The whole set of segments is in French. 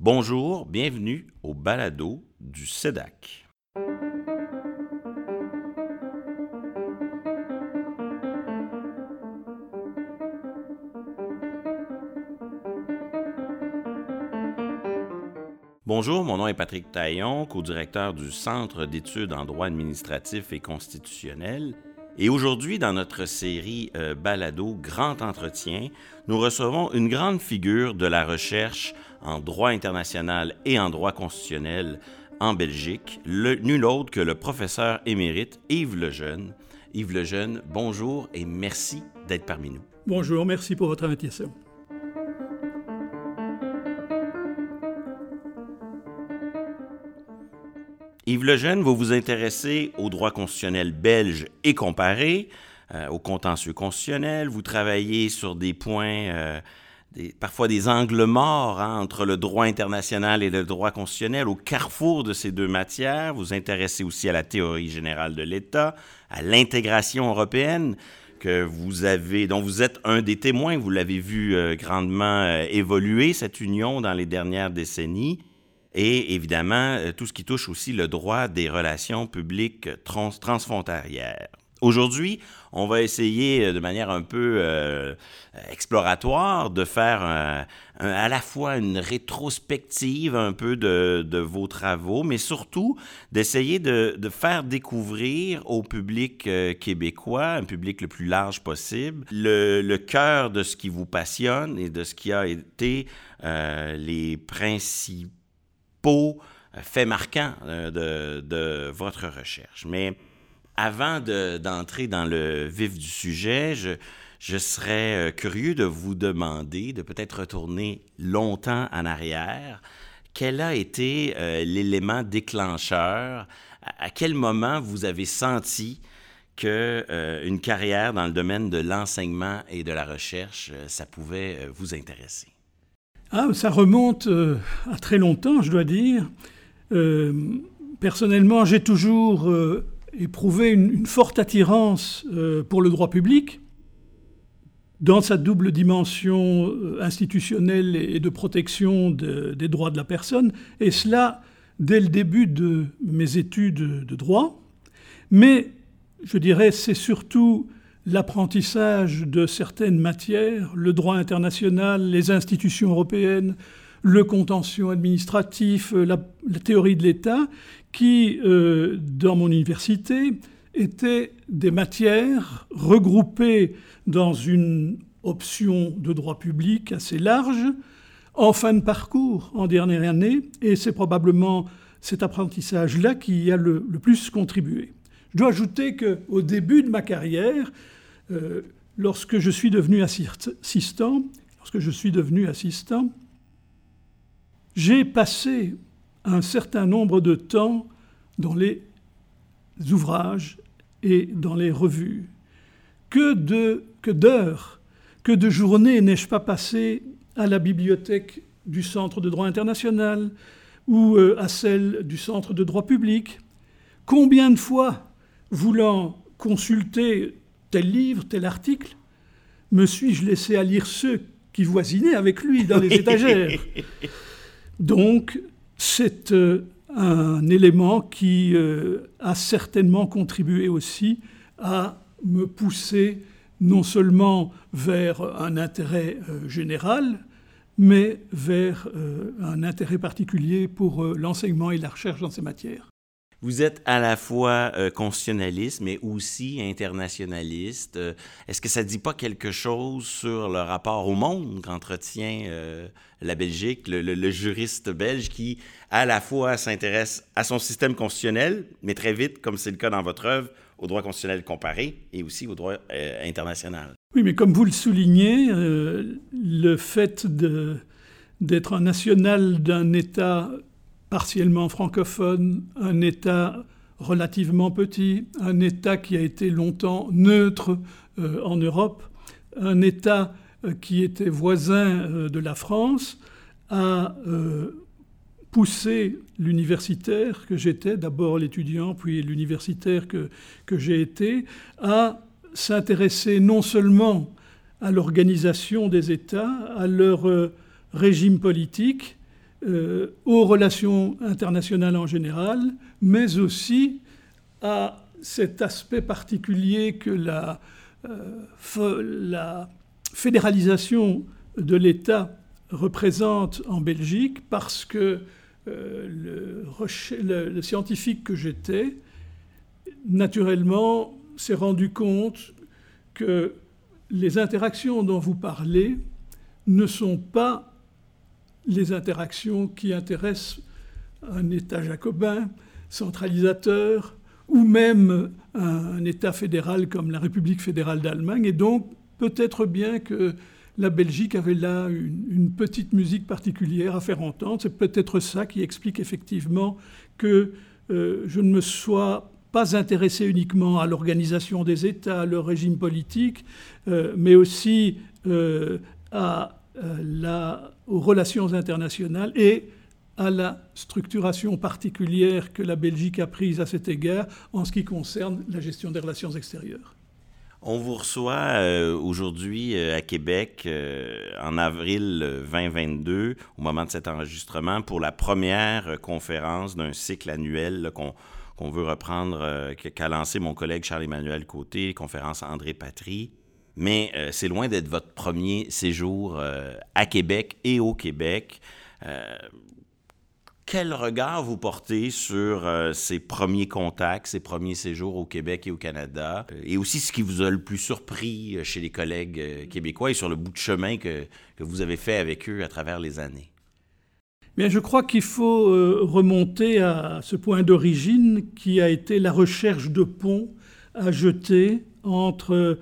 Bonjour, bienvenue au balado du SEDAC. Bonjour, mon nom est Patrick Taillon, co-directeur du Centre d'études en droit administratif et constitutionnel. Et aujourd'hui, dans notre série euh, Balado Grand Entretien, nous recevons une grande figure de la recherche en droit international et en droit constitutionnel en Belgique, nul autre que le professeur émérite Yves Lejeune. Yves Lejeune, bonjour et merci d'être parmi nous. Bonjour, merci pour votre invitation. Yves Lejeune, vous vous intéressez au droit constitutionnel belge et comparé, euh, au contentieux constitutionnel. Vous travaillez sur des points, euh, parfois des angles morts hein, entre le droit international et le droit constitutionnel, au carrefour de ces deux matières. Vous intéressez aussi à la théorie générale de l'État, à l'intégration européenne que vous avez, dont vous êtes un des témoins. Vous l'avez vu euh, grandement évoluer, cette union, dans les dernières décennies et évidemment euh, tout ce qui touche aussi le droit des relations publiques transfrontalières. Aujourd'hui, on va essayer euh, de manière un peu euh, exploratoire de faire à la fois une rétrospective un peu de, vos travaux, mais surtout d'essayer de, faire découvrir au public québécois, un public le plus large possible, le, cœur de ce qui vous passionne et de ce qui a été les principes euh, fait marquant euh, de, votre recherche. Mais avant d'entrer dans le vif du sujet, je, serais euh, curieux de vous demander de peut-être retourner longtemps en arrière. Quel a été l'élément déclencheur? À, quel moment vous avez senti que une carrière dans le domaine de l'enseignement et de la recherche, ça pouvait vous intéresser? Ah, ça remonte euh, à très longtemps, je dois dire. Euh, personnellement, j'ai toujours euh, éprouvé une, forte attirance pour le droit public, dans sa double dimension institutionnelle et de protection des droits de la personne, et cela dès le début de mes études de droit. Mais, je dirais, c'est surtout l'apprentissage de certaines matières, le droit international, les institutions européennes, le contentieux administratif, la, théorie de l'État, qui, euh, dans mon université, étaient des matières regroupées dans une option de droit public assez large, en fin de parcours, en dernière année, et c'est probablement cet apprentissage-là qui y a le, le plus contribué. Je dois ajouter qu'au début de ma carrière, euh, lorsque je suis devenu assistant, j'ai passé un certain nombre de temps dans les ouvrages et dans les revues. Que de que d'heures, que de journées n'ai-je pas passé à la bibliothèque du Centre de droit international ou euh, à celle du Centre de droit public? Combien de fois, voulant consulter tel livre, tel article, me suis-je laissé à lire ceux qui voisinaient avec lui dans les étagères Donc, c'est euh, un élément qui euh, a certainement contribué aussi à me pousser non seulement vers un intérêt euh, général, mais vers un intérêt particulier pour l'enseignement et la recherche dans ces matières. Vous êtes à la fois euh, constitutionnaliste, mais aussi internationaliste. Euh, est-ce que ça ne dit pas quelque chose sur le rapport au monde qu'entretient euh, la Belgique, le, juriste belge qui, à la fois, s'intéresse à son système constitutionnel, mais très vite, comme c'est le cas dans votre œuvre, au droit constitutionnel comparé et aussi au droit international? Oui, mais comme vous le soulignez, le fait d'être un national d'un État partiellement francophone, un État relativement petit, un État qui a été longtemps neutre euh, en Europe, un État euh, qui était voisin euh, de la France, a poussé l'universitaire que j'étais, d'abord l'étudiant, puis l'universitaire que, que j'ai été, à s'intéresser non seulement à l'organisation des États, à leur régime politique, aux relations internationales en général, mais aussi à cet aspect particulier que la, la fédéralisation de l'État représente en Belgique parce que le, le, scientifique que j'étais, naturellement, s'est rendu compte que les interactions dont vous parlez ne sont pas les interactions qui intéressent un État jacobin, centralisateur, ou même un, État fédéral comme la République fédérale d'Allemagne. Et donc, peut-être bien que la Belgique avait là une, petite musique particulière à faire entendre. C'est peut-être ça qui explique effectivement que euh, je ne me sois pas intéressé uniquement à l'organisation des États, à leur régime politique, euh, mais aussi euh, à, la, aux relations internationales et à la structuration particulière que la Belgique a prise à cet égard en ce qui concerne la gestion des relations extérieures. On vous reçoit euh, aujourd'hui euh, à Québec euh, en avril 2022, au moment de cet enregistrement, pour la première conférence d'un cycle annuel qu'on veut reprendre, qu'a lancé mon collègue Charles-Emmanuel Côté, conférence André Patry. Mais c'est loin d'être votre premier séjour à Québec et au Québec quel regard vous portez sur euh, ces premiers contacts, ces premiers séjours au Québec et au Canada, euh, et aussi ce qui vous a le plus surpris euh, chez les collègues québécois et sur le bout de chemin que, que vous avez fait avec eux à travers les années? Bien, je crois qu'il faut remonter à ce point d'origine qui a été la recherche de ponts à jeter entre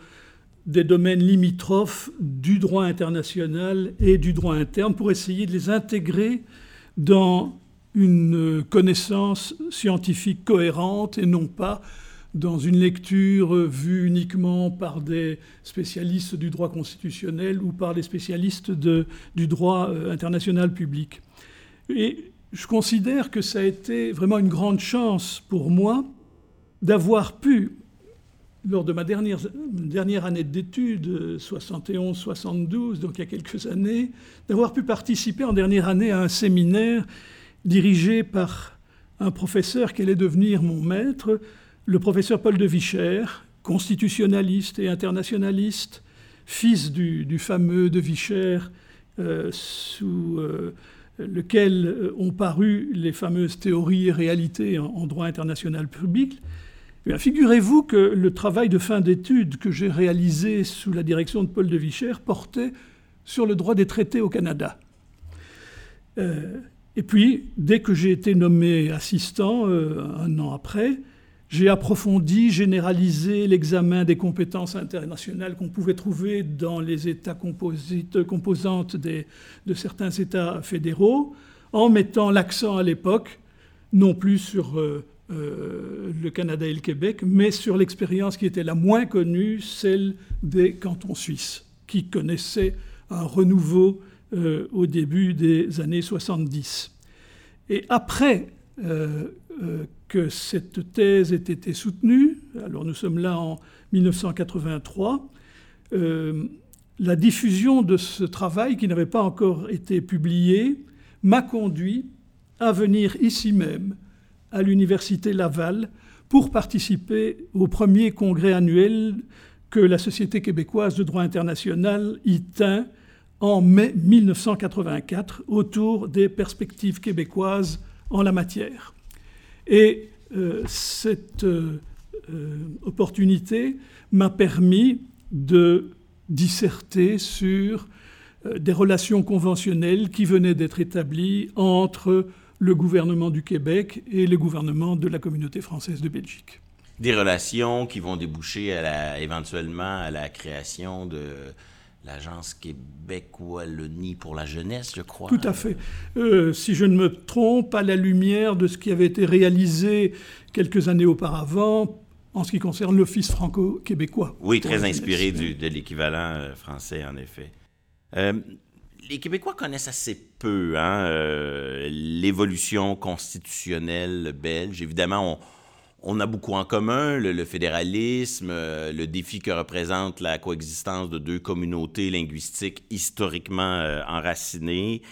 des domaines limitrophes du droit international et du droit interne pour essayer de les intégrer dans une connaissance scientifique cohérente et non pas dans une lecture vue uniquement par des spécialistes du droit constitutionnel ou par des spécialistes de, du droit euh, international public. Et je considère que ça a été vraiment une grande chance pour moi d'avoir pu, lors de ma dernière, dernière année d'études, 71-72, donc il y a quelques années, d'avoir pu participer en dernière année à un séminaire dirigé par un professeur qui allait devenir mon maître, le professeur Paul de Vicher, constitutionnaliste et internationaliste, fils du, fameux de Vicher, euh, sous euh, lequel euh, ont paru les fameuses théories et réalités en, droit international public. Eh figurez-vous que le travail de fin d'études que j'ai réalisé sous la direction de Paul de Vicher portait sur le droit des traités au Canada. Et puis, dès que j'ai été nommé assistant, euh, un an après, j'ai approfondi, généralisé l'examen des compétences internationales qu'on pouvait trouver dans les États composantes de certains États fédéraux, en mettant l'accent à l'époque, non plus sur euh, euh, le Canada et le Québec, mais sur l'expérience qui était la moins connue, celle des cantons suisses, qui connaissaient un renouveau euh, au début des années 70. Et après euh, que cette thèse ait été soutenue, alors nous sommes là en 1983, la diffusion de ce travail qui n'avait pas encore été publié m'a conduit à venir ici même, à l'Université Laval, pour participer au premier congrès annuel que la Société québécoise de droit international y tint en mai 1984 autour des perspectives québécoises en la matière. Et euh, cette euh, euh, opportunité m'a permis de disserter sur des relations conventionnelles qui venaient d'être établies entre le gouvernement du Québec et le gouvernement de la communauté française de Belgique. Des relations qui vont déboucher éventuellement à la création de l'Agence nid pour la jeunesse, je crois. Tout à fait. Euh, si je ne me trompe, à la lumière de ce qui avait été réalisé quelques années auparavant en ce qui concerne l'Office franco-québécois. Oui, très inspiré de l'équivalent euh, français, en effet. Euh, les Québécois connaissent assez peu hein, l'évolution constitutionnelle belge. Évidemment, on a beaucoup en commun, le, fédéralisme, euh, le défi que représente la coexistence de deux communautés linguistiques historiquement euh, enracinées.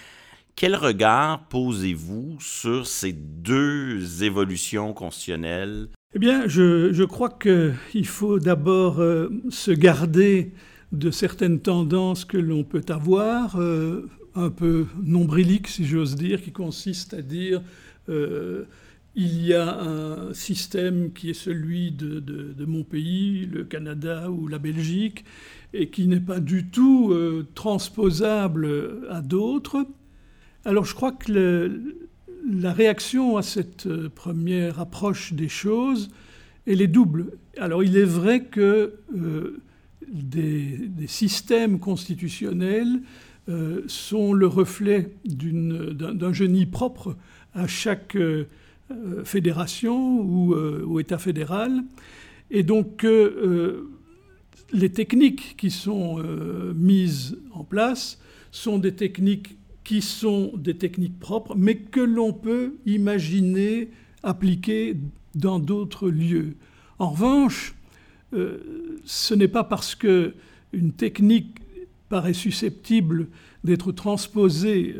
Quel regard posez-vous sur ces deux évolutions constitutionnelles? Eh bien, je, crois qu'il faut d'abord euh, se garder de certaines tendances que l'on peut avoir, euh, un peu nombriliques, si j'ose dire, qui consistent à dire euh, il y a un système qui est celui de, mon pays, le Canada ou la Belgique, et qui n'est pas du tout euh, transposable à d'autres. Alors je crois que la réaction à cette première approche des choses, elle est double. Alors il est vrai que des, systèmes constitutionnels sont le reflet d'un génie propre à chaque euh, fédération ou, euh, État fédéral. Et donc euh, les techniques qui sont mises en place sont des techniques qui sont des techniques propres, mais que l'on peut imaginer appliquer dans d'autres lieux. En revanche, ce n'est pas parce que une technique paraît susceptible d'être transposée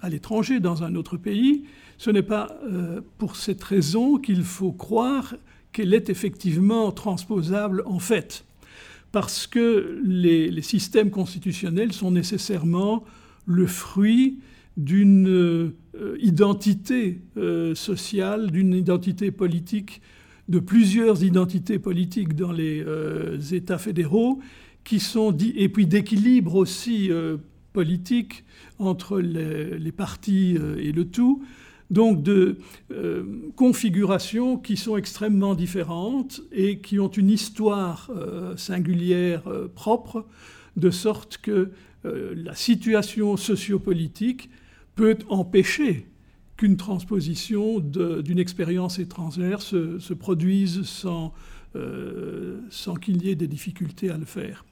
à l'étranger dans un autre pays ce n'est pas euh, pour cette raison qu'il faut croire qu'elle est effectivement transposable en fait, parce que les, systèmes constitutionnels sont nécessairement le fruit d'une euh, identité euh, sociale, d'une identité politique, de plusieurs identités politiques dans les États fédéraux, qui sont et puis d'équilibre aussi politique entre les partis et le tout, donc de euh, configurations qui sont extrêmement différentes et qui ont une histoire euh, singulière euh, propre, de sorte que la situation sociopolitique peut empêcher qu'une transposition d'une expérience étrangère se, produise sans, sans qu'il y ait des difficultés à le faire.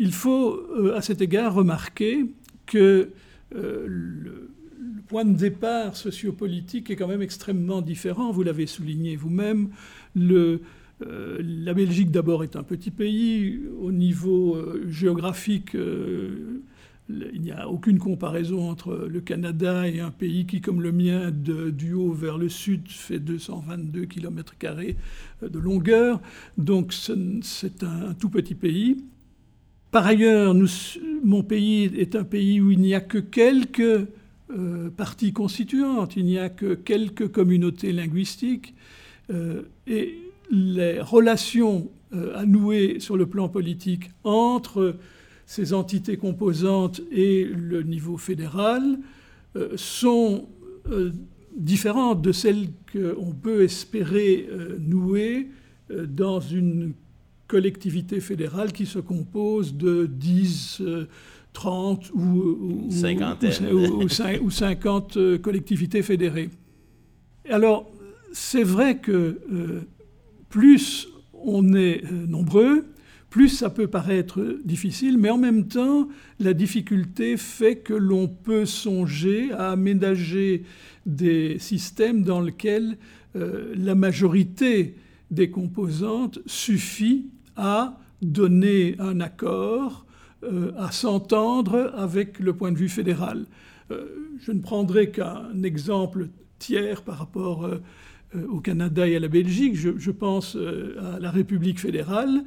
Il faut à cet égard remarquer que le, le point de départ sociopolitique est quand même extrêmement différent. Vous l'avez souligné vous-même. Euh, la Belgique, d'abord, est un petit pays. Au niveau euh, géographique, euh, il n'y a aucune comparaison entre le Canada et un pays qui, comme le mien, du haut vers le sud, fait 222 km de longueur. Donc c'est un, tout petit pays. Par ailleurs, mon pays est un pays où il n'y a que quelques euh, partie constituante, il n'y a que quelques communautés linguistiques, euh, et les relations euh, à nouer sur le plan politique entre ces entités composantes et le niveau fédéral sont différentes de celles qu'on peut espérer nouer dans une collectivité fédérale qui se compose de 10 30 ou, ou, 50 euh, collectivités fédérées. Alors, c'est vrai que euh, plus on est euh, nombreux, plus ça peut paraître difficile, mais en même temps, la difficulté fait que l'on peut songer à aménager des systèmes dans lesquels la majorité des composantes suffit à donner un accord euh, à s'entendre avec le point de vue fédéral. Euh, je ne prendrai qu'un exemple tiers par rapport euh, au Canada et à la Belgique. Je, pense à la République fédérale.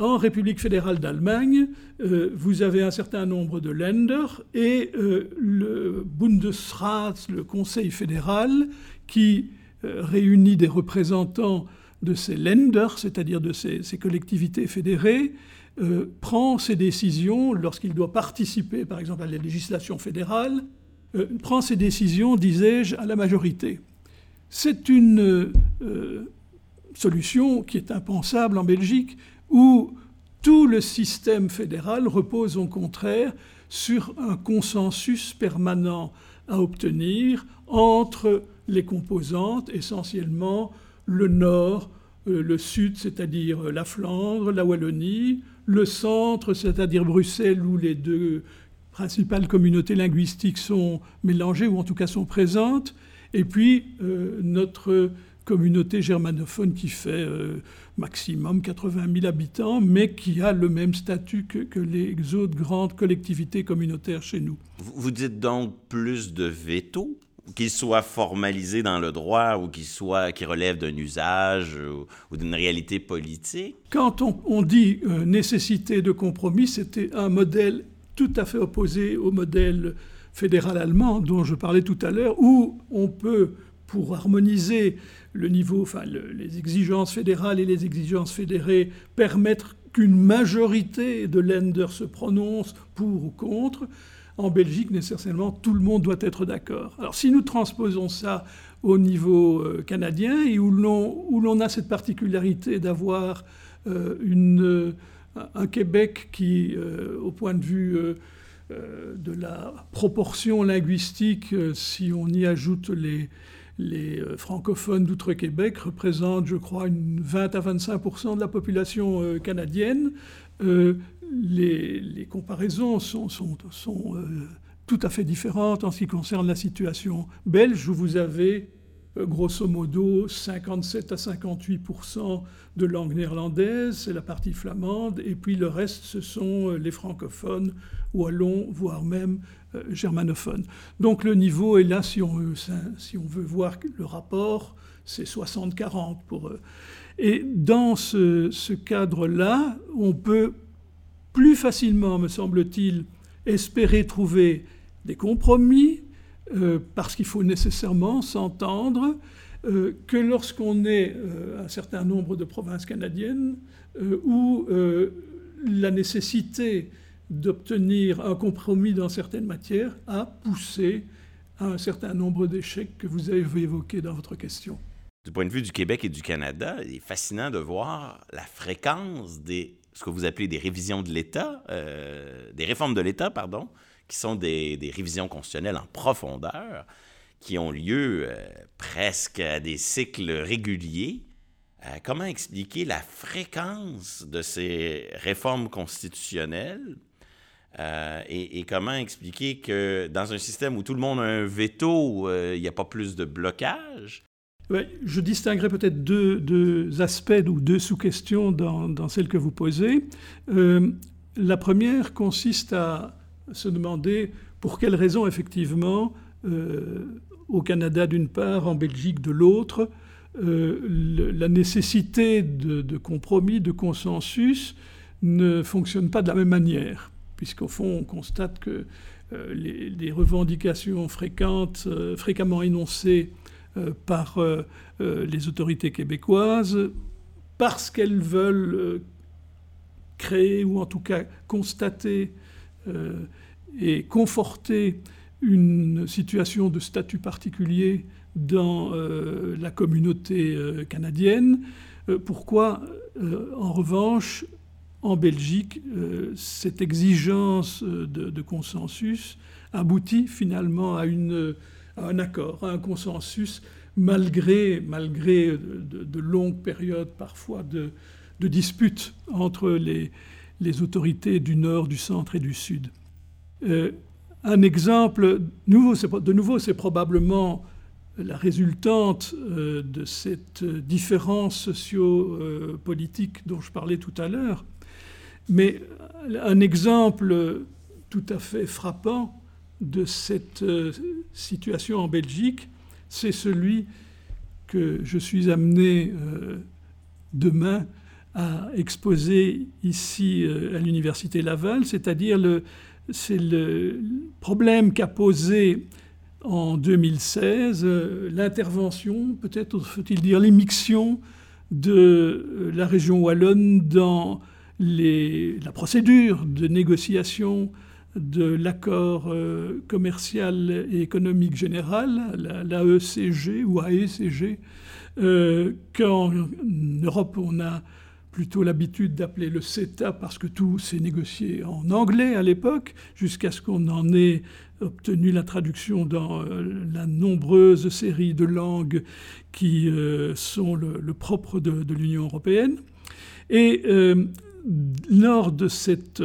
En République fédérale d'Allemagne, vous avez un certain nombre de Länder et le Bundesrat, le Conseil fédéral, qui réunit des représentants de ces Länder, c'est-à-dire de ces, collectivités fédérées, euh, prend ses décisions lorsqu'il doit participer, par exemple, à la législation fédérale, euh, prend ses décisions, disais-je, à la majorité. C'est une euh, solution qui est impensable en Belgique, où tout le système fédéral repose au contraire sur un consensus permanent à obtenir entre les composantes, essentiellement le nord, le sud, c'est-à-dire la Flandre, la Wallonie, le centre, c'est-à-dire Bruxelles, où les deux principales communautés linguistiques sont mélangées, ou en tout cas sont présentes, et puis euh, notre communauté germanophone qui fait euh, maximum 80 000 habitants, mais qui a le même statut que, les autres grandes collectivités communautaires chez nous. Vous dites donc plus de veto qu'il soit formalisé dans le droit ou qu'il soit qui relève d'un usage ou, d'une réalité politique? Quand on, dit euh, nécessité de compromis, c'était un modèle tout à fait opposé au modèle fédéral allemand dont je parlais tout à l'heure, où on peut, pour harmoniser le niveau, enfin les exigences fédérales et les exigences fédérées, permettre qu'une majorité de lenders se prononce pour ou contre. En Belgique, nécessairement, tout le monde doit être d'accord. Alors si nous transposons ça au niveau euh, canadien et où l'on a cette particularité d'avoir euh, une un Québec qui, euh, au point de vue euh, euh, de la proportion linguistique, si on y ajoute les, les francophones d'Outre-Québec, représente, je crois, une 20 à 25% de la population canadienne. Les, les, comparaisons sont, tout à fait différentes en ce qui concerne la situation belge, où vous avez euh, grosso modo 57 à 58% de langue néerlandaise, c'est la partie flamande, et puis le reste, ce sont euh, les francophones, wallons, voire même euh, germanophones. Donc le niveau est là, si on veut, si on veut voir le rapport, c'est 60-40 pour eux. Et dans ce, cadre-là, on peut plus facilement, me semble-t-il, espérer trouver des compromis euh, parce qu'il faut nécessairement s'entendre euh, que lorsqu'on est un certain nombre de provinces canadiennes où la nécessité d'obtenir un compromis dans certaines matières a poussé à un certain nombre d'échecs que vous avez évoqués dans votre question. Du point de vue du Québec et du Canada, il est fascinant de voir la fréquence des ce que vous appelez des révisions de l'État, des réformes de l'État, pardon, qui sont des, révisions constitutionnelles en profondeur, qui ont lieu euh, presque à des cycles réguliers. Euh, comment expliquer la fréquence de ces réformes constitutionnelles? Euh, et, comment expliquer que dans un système où tout le monde a un veto, il n'y a pas plus de blocage? je distinguerai peut-être deux, aspects ou deux sous-questions dans, dans, celle que vous posez. la première consiste à se demander pour quelles raisons, effectivement, euh, au Canada d'une part, en Belgique de l'autre, euh, la nécessité de, compromis, de consensus ne fonctionne pas de la même manière, puisqu'au fond, on constate que euh, les, revendications fréquentes, fréquemment énoncées par les autorités québécoises, parce qu'elles veulent créer ou en tout cas constater euh, et conforter une situation de statut particulier dans euh, la communauté euh, canadienne. pourquoi, en revanche, en Belgique, cette exigence de, consensus aboutit finalement à, un accord, à un consensus, malgré, malgré de, longues périodes parfois de, de disputes entre les, les autorités du nord, du centre et du sud. Euh, un exemple, de nouveau, c'est probablement la résultante euh, de cette différence socio-politique dont je parlais tout à l'heure. Mais un exemple tout à fait frappant de cette euh, situation en Belgique, c'est celui que je suis amené demain a exposé ici euh, à l'Université Laval, c'est-à-dire le, c'est le problème qu'a posé en 2016 euh, l'intervention, peut-être faut-il dire l'émixion de euh, la région wallonne dans la procédure de négociation de l'accord commercial et économique général, l'AECG ou AECG, qu'en Europe on a plutôt l'habitude d'appeler le CETA parce que tout s'est négocié en anglais à l'époque, jusqu'à ce qu'on en ait obtenu la traduction dans euh, la nombreuse série de langues qui euh, sont le, propre de, l'Union européenne. Et euh, lors de cette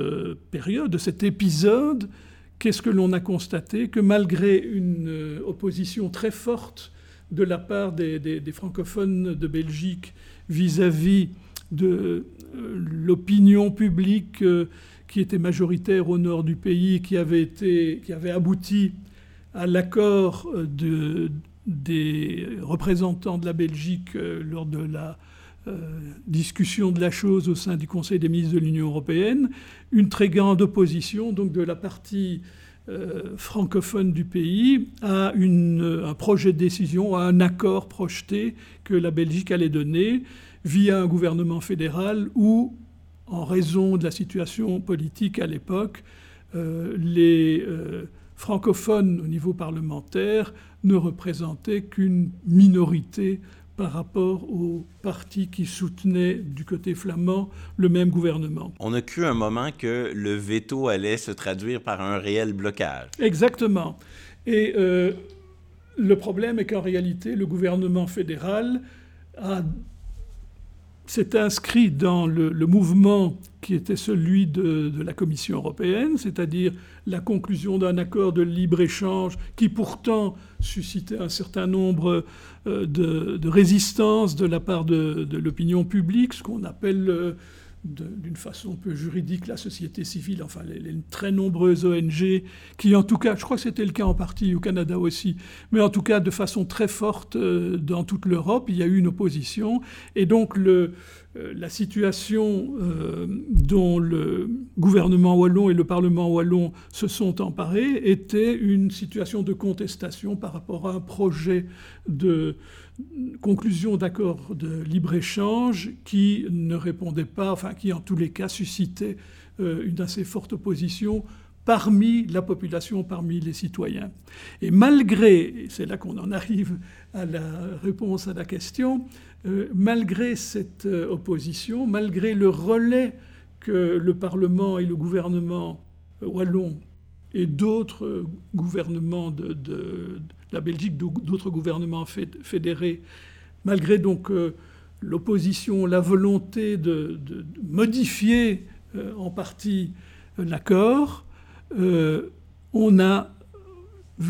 période, de cet épisode, qu'est-ce que l'on a constaté? Que malgré une opposition très forte de la part des, francophones de Belgique vis-à-vis de euh, l'opinion publique euh, qui était majoritaire au nord du pays, qui avait, été, qui avait abouti à l'accord de, des représentants de la Belgique lors de la discussion de la chose au sein du Conseil des ministres de l'Union européenne, une très grande opposition donc de la partie euh, francophone du pays à un projet de décision, à un accord projeté que la Belgique allait donner via un gouvernement fédéral où, en raison de la situation politique à l'époque, euh, les euh, francophones au niveau parlementaire ne représentaient qu'une minorité par rapport aux partis qui soutenaient du côté flamand le même gouvernement. On a cru un moment que le veto allait se traduire par un réel blocage. Exactement. Et euh, le problème est qu'en réalité, le gouvernement fédéral a s'est inscrit dans le, mouvement qui était celui de, la Commission européenne, c'est-à-dire la conclusion d'un accord de libre-échange qui pourtant suscitait un certain nombre euh, de, de résistances de la part de, l'opinion publique, ce qu'on appelle euh, d'une façon un peu juridique la société civile, enfin les, très nombreuses ONG qui en tout cas, je crois que c'était le cas en partie au Canada aussi, mais en tout cas de façon très forte euh, dans toute l'Europe, il y a eu une opposition. Et donc le, euh, la situation euh, dont le gouvernement wallon et le Parlement wallon se sont emparés était une situation de contestation par rapport à un projet de conclusion d'accord de libre-échange qui ne répondait pas, enfin qui en tous les cas suscitait euh, une assez forte opposition parmi la population, parmi les citoyens. Et malgré, c'est là qu'on en arrive à la réponse à la question, euh, malgré cette euh, opposition, malgré le relais que le Parlement et le gouvernement wallon et d'autres gouvernements de, la Belgique, d'autres gouvernements fédérés, malgré donc euh, l'opposition, la volonté de, modifier euh, en partie euh, l'accord, on a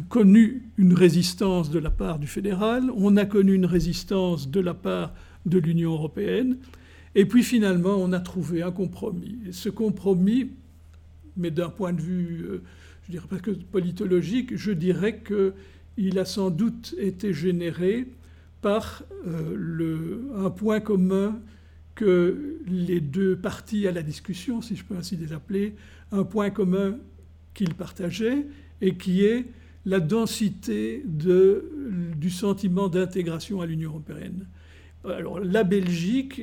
connu une résistance de la part du fédéral, on a connu une résistance de la part de l'Union européenne, et puis finalement on a trouvé un compromis. Ce compromis, mais d'un point de vue, je dirais presque politologique, je dirais que il a sans doute été généré par euh, un point commun que les deux parties à la discussion, si je peux ainsi les appeler, un point commun qu'ils partageaient et qui est la densité du sentiment d'intégration à l'Union européenne. Alors la Belgique,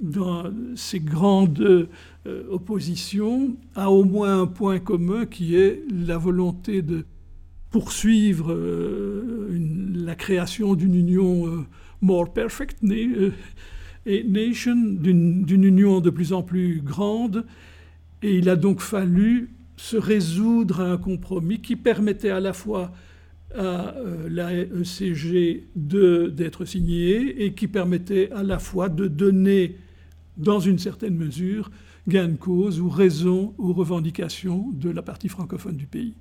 dans ses grandes euh, oppositions, a au moins un point commun qui est la volonté de poursuivre euh, la création d'une union euh, more perfect euh, nation, d'une union de plus en plus grande. Et il a donc fallu se résoudre à un compromis qui permettait à la fois à la ECG d'être signée et qui permettait à la fois de donner, dans une certaine mesure, gain de cause ou raison aux revendications de la partie francophone du pays.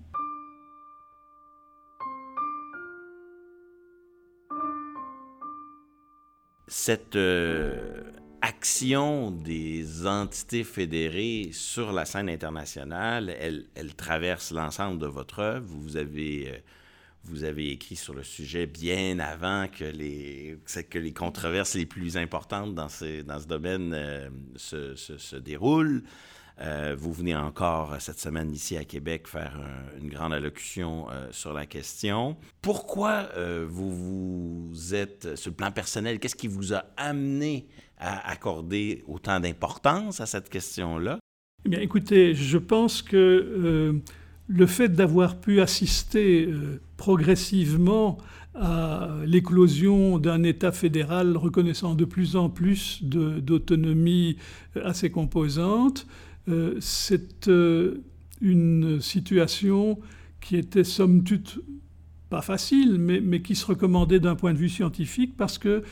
Cette euh, action des entités fédérées sur la scène internationale, elle, traverse l'ensemble de votre œuvre. Vous avez, euh, vous avez écrit sur le sujet bien avant que les, que les controverses les plus importantes dans, ce, dans ce domaine euh, se, déroulent. Euh, vous venez encore euh, cette semaine ici à Québec faire une grande allocution euh, sur la question. Pourquoi vous vous êtes, sur le plan personnel, qu'est-ce qui vous a amené à accorder autant d'importance à cette question-là? Eh bien, écoutez, je pense que le fait d'avoir pu assister progressivement à l'éclosion d'un État fédéral reconnaissant de plus en plus d'autonomie à ses composantes, euh, c'est euh, une situation qui était somme toute pas facile, mais, qui se recommandait d'un point de vue scientifique parce que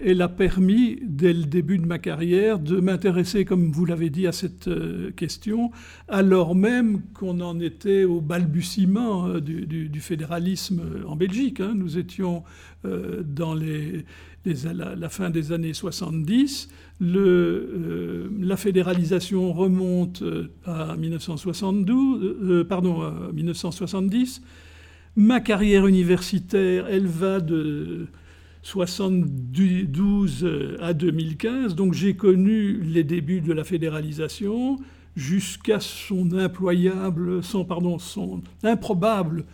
elle a permis, dès le début de ma carrière, de m'intéresser, comme vous l'avez dit, à cette euh, question, alors même qu'on en était au balbutiement du, fédéralisme en Belgique. Hein. Nous étions dans les, la, fin des années 70. Le, la fédéralisation remonte à 1972, pardon, à 1970. Ma carrière universitaire, elle va de 72 à 2015. Donc j'ai connu les débuts de la fédéralisation jusqu'à son imployable, son, pardon, son improbable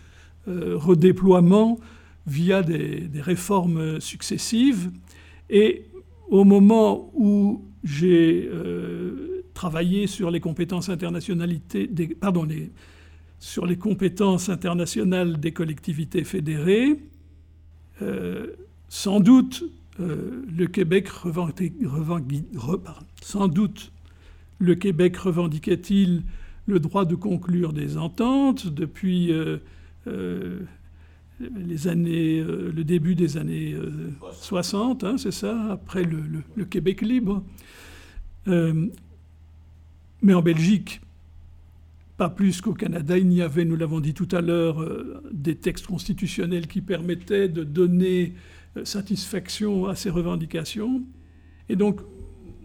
euh, redéploiement via des, réformes successives. Et au moment où j'ai euh, travaillé sur les compétences internationalité, des, pardon, sur les compétences internationales des collectivités fédérées, euh, sans doute, euh, le Québec sans doute, le Québec revendiquait-il le droit de conclure des ententes depuis les années, le début des années 60, hein, c'est ça, après le, Québec libre. mais en Belgique, pas plus qu'au Canada, il y avait, nous l'avons dit tout à l'heure, des textes constitutionnels qui permettaient de donner euh, satisfaction à ces revendications. Et donc,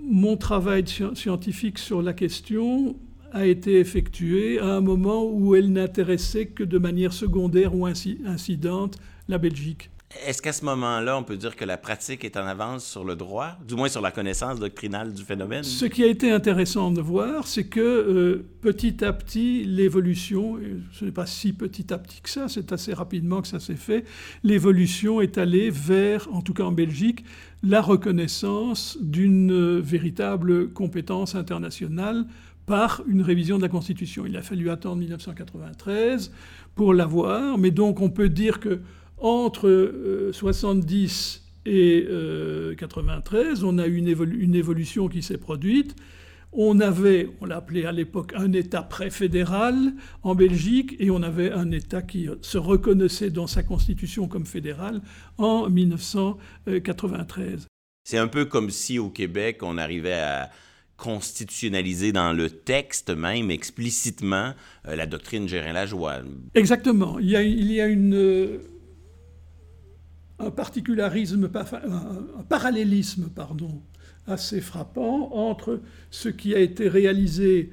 mon travail scientifique sur la question a été effectué à un moment où elle n'intéressait que de manière secondaire ou incidente la Belgique. Est-ce qu'à ce, moment-là, on peut dire que la pratique est en avance sur le droit, du moins sur la connaissance doctrinale du phénomène? Ce qui a été intéressant de voir, c'est que euh, petit à petit, l'évolution, ce n'est pas si petit à petit que ça, c'est assez rapidement que ça s'est fait, l'évolution est allée vers, en tout cas en Belgique, la reconnaissance d'une véritable compétence internationale par une révision de la Constitution. Il a fallu attendre 1993 pour l'avoir, mais donc on peut dire que entre 70 euh, et 93, euh, on a eu une, une évolution qui s'est produite. On avait, on l'appelait à l'époque un État préfédéral en Belgique et on avait un État qui se reconnaissait dans sa constitution comme fédéral en 1993. C'est un peu comme si au Québec, on arrivait à constitutionnaliser dans le texte même explicitement euh, la doctrine Gérin-Lajoie. Exactement. Il y a, une un parallélisme, assez frappant entre ce qui a été réalisé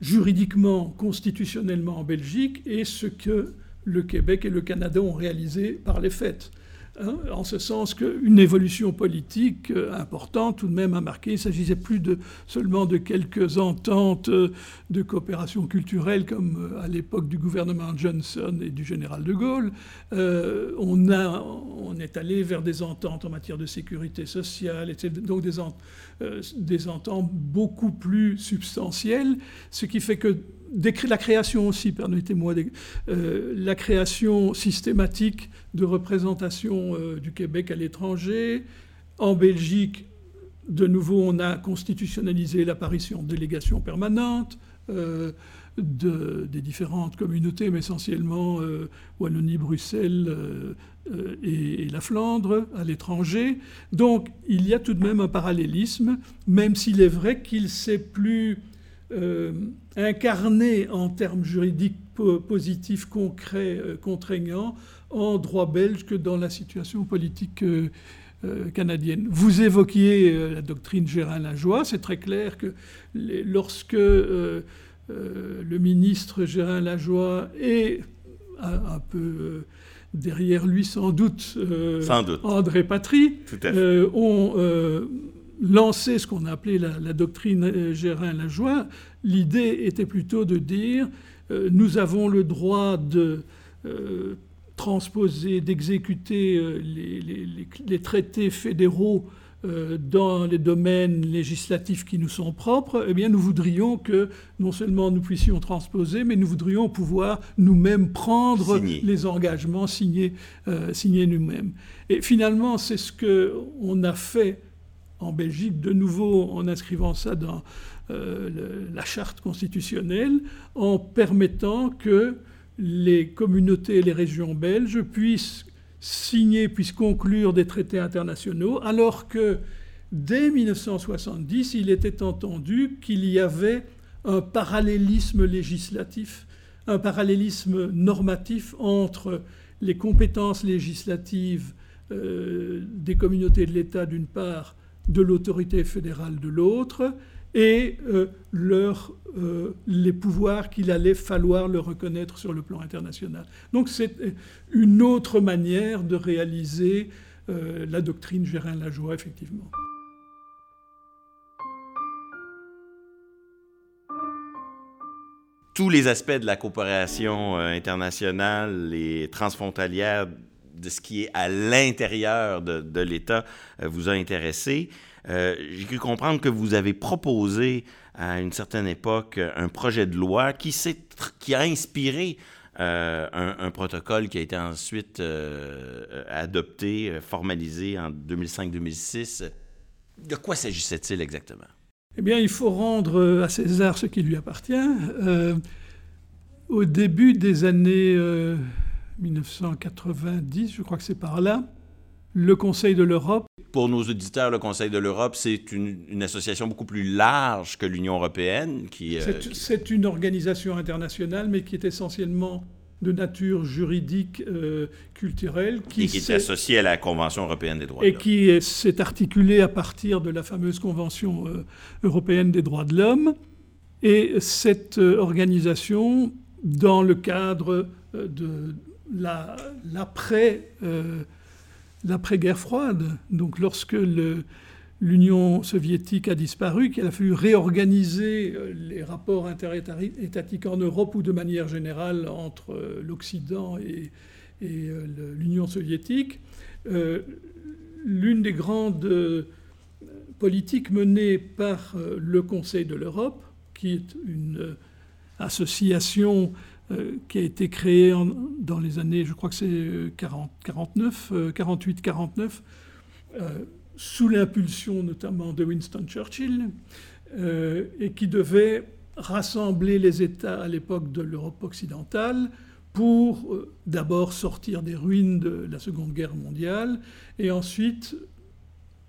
juridiquement, constitutionnellement en Belgique et ce que le Québec et le Canada ont réalisé par les faits. Hein, en ce sens qu'une évolution politique euh, importante tout de même a marqué. Il ne s'agissait plus de, seulement de quelques ententes euh, de coopération culturelle comme euh, à l'époque du gouvernement Johnson et du général de Gaulle. on, est allé vers des ententes en matière de sécurité sociale, donc des ententes beaucoup plus substantielles, ce qui fait que la création aussi, permettez-moi, euh, la création systématique de représentation euh, du Québec à l'étranger. En Belgique, de nouveau, on a constitutionnalisé l'apparition de délégations permanentes euh, des différentes communautés, mais essentiellement Wallonie, Bruxelles et, et, la Flandre à l'étranger. Donc, il y a tout de même un parallélisme, même s'il est vrai qu'il s'est plus euh, incarné en termes juridiques positifs, concrets, euh, contraignants, en droit belge que dans la situation politique euh, canadienne. Vous évoquiez la doctrine Gérin-Lajoie. C'est très clair que lorsque le ministre Gérin-Lajoie est un, peu derrière lui sans doute, André Patry, ont lancer ce qu'on a appelé la, doctrine euh, Gérin-Lajoie, l'idée était plutôt de dire euh, nous avons le droit de euh, transposer, d'exécuter les, traités fédéraux dans les domaines législatifs qui nous sont propres, eh bien nous voudrions que non seulement nous puissions transposer, mais nous voudrions pouvoir nous-mêmes prendre les engagements signés, signés nous-mêmes. Et finalement, c'est ce qu'on a fait en Belgique, de nouveau en inscrivant ça dans euh, la charte constitutionnelle, en permettant que les communautés et les régions belges puissent signer puisse conclure des traités internationaux, alors que dès 1970, il était entendu qu'il y avait un parallélisme législatif, un parallélisme normatif entre les compétences législatives euh, des communautés de l'État d'une part, de l'autorité fédérale de l'autre, et euh, euh, les pouvoirs qu'il allait falloir leur reconnaître sur le plan international. Donc c'est une autre manière de réaliser la doctrine Gérin-Lajoie, effectivement. tous les aspects de la coopération euh, internationale et transfrontalière de ce qui est à l'intérieur de, l'État euh, vous a intéressé. Euh, j'ai cru comprendre que vous avez proposé à une certaine époque un projet de loi qui, qui a inspiré un, protocole qui a été ensuite adopté, formalisé en 2005-2006. De quoi s'agissait-il exactement? Eh bien, il faut rendre à César ce qui lui appartient. Euh, au début des années 1990, euh, je crois que c'est par là, le Conseil de l'Europe. Pour nos auditeurs, le Conseil de l'Europe, c'est une, association beaucoup plus large que l'Union européenne. Qui, euh, c'est, une organisation internationale, mais qui est essentiellement de nature juridique, euh, culturelle. Qui et qui est associée à la Convention européenne des droits de l'homme. Et qui s'est articulée à partir de la fameuse Convention euh, européenne des droits de l'homme. Et cette organisation, dans le cadre de l'après-guerre froide, donc lorsque l'Union soviétique a disparu, qu'il a fallu réorganiser euh, les rapports interétatiques en Europe ou de manière générale entre euh, l'Occident et, euh, l'Union soviétique. L'une des grandes politiques menées par le Conseil de l'Europe, qui est une association qui a été créée dans les années, je crois que c'est 49, 48-49, sous l'impulsion notamment de Winston Churchill, euh, et qui devait rassembler les États à l'époque de l'Europe occidentale pour euh, d'abord sortir des ruines de la Seconde Guerre mondiale et ensuite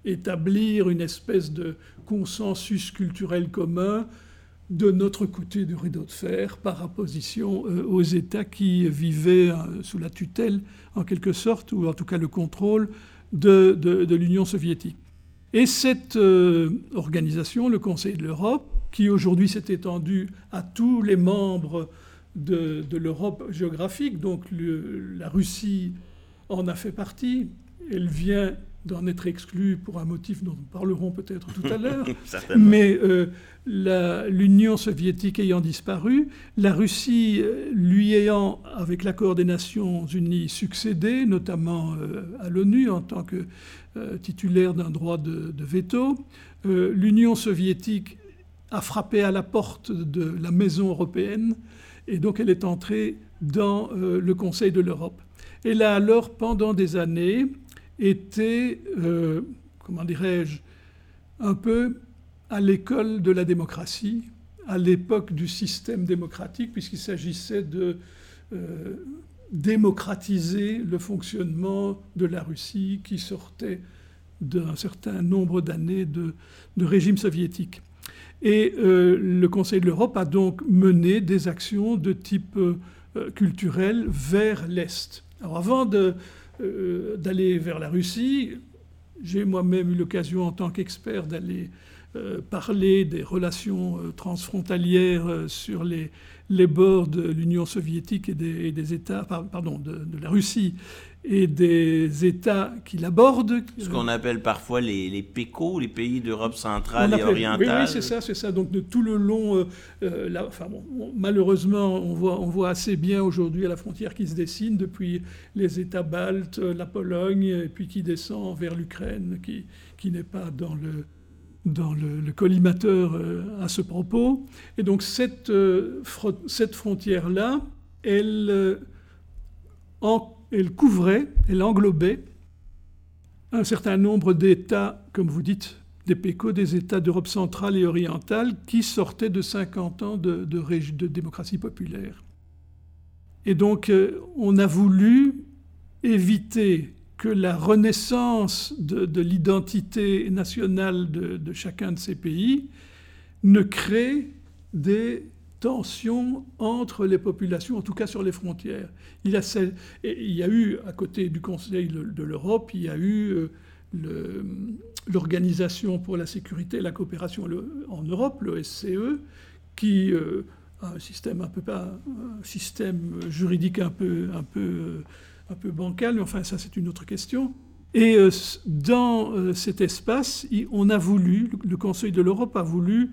établir une espèce de consensus culturel commun de notre côté du rideau de fer par opposition euh, aux États qui vivaient sous la tutelle, en quelque sorte, ou en tout cas le contrôle de, l'Union soviétique. Et cette euh, organisation, le Conseil de l'Europe, qui aujourd'hui s'est étendue à tous les membres de, l'Europe géographique, donc la Russie en a fait partie, elle vient d'en être exclue pour un motif dont nous parlerons peut-être tout à l'heure. Mais euh, l'Union soviétique ayant disparu, la Russie euh, lui ayant, avec l'accord des Nations Unies, succédé, notamment euh, à l'ONU en tant que titulaire d'un droit de, de veto, l'Union soviétique a frappé à la porte de la maison européenne et donc elle est entrée dans le Conseil de l'Europe. Elle a alors, pendant des années, était, euh, comment dirais-je, un peu à l'école de la démocratie, à l'époque du système démocratique, puisqu'il s'agissait de euh, démocratiser le fonctionnement de la Russie qui sortait d'un certain nombre d'années de, régime soviétique. Et euh, le Conseil de l'Europe a donc mené des actions de type culturel vers l'Est. Alors avant de, euh, d'aller vers la Russie. J'ai moi-même eu l'occasion en tant qu'expert d'aller euh, parler des relations euh, transfrontalières sur les, les bords de l'Union soviétique et des, États, pardon, de, la Russie et des États qui l'abordent. Ce qu'on appelle parfois les, les PECO, les pays d'Europe centrale et orientale. Oui, c'est ça, c'est ça. Donc de tout le long, euh, euh, enfin, malheureusement, on voit, on voit assez bien aujourd'hui à la frontière qui se dessine depuis les États baltes, la Pologne, et puis qui descend vers l'Ukraine, qui, qui n'est pas dans le dans le, collimateur euh, à ce propos. Et donc cette, cette frontière-là, elle, en, elle couvrait, elle englobait un certain nombre d'États, comme vous dites, des PECO, des États d'Europe centrale et orientale, qui sortaient de 50 ans de, démocratie populaire. Et donc, euh, on a voulu éviter que la renaissance de, l'identité nationale de, chacun de ces pays ne crée des tensions entre les populations, en tout cas sur les frontières. Il y a, eu, à côté du Conseil de l'Europe, il y a eu euh, l'Organisation pour la sécurité et la coopération en Europe, l'OSCE, qui euh, a un système, un, peu, juridique un peu, un peu bancal, mais enfin ça c'est une autre question. Et euh, dans cet espace, on a voulu, le Conseil de l'Europe a voulu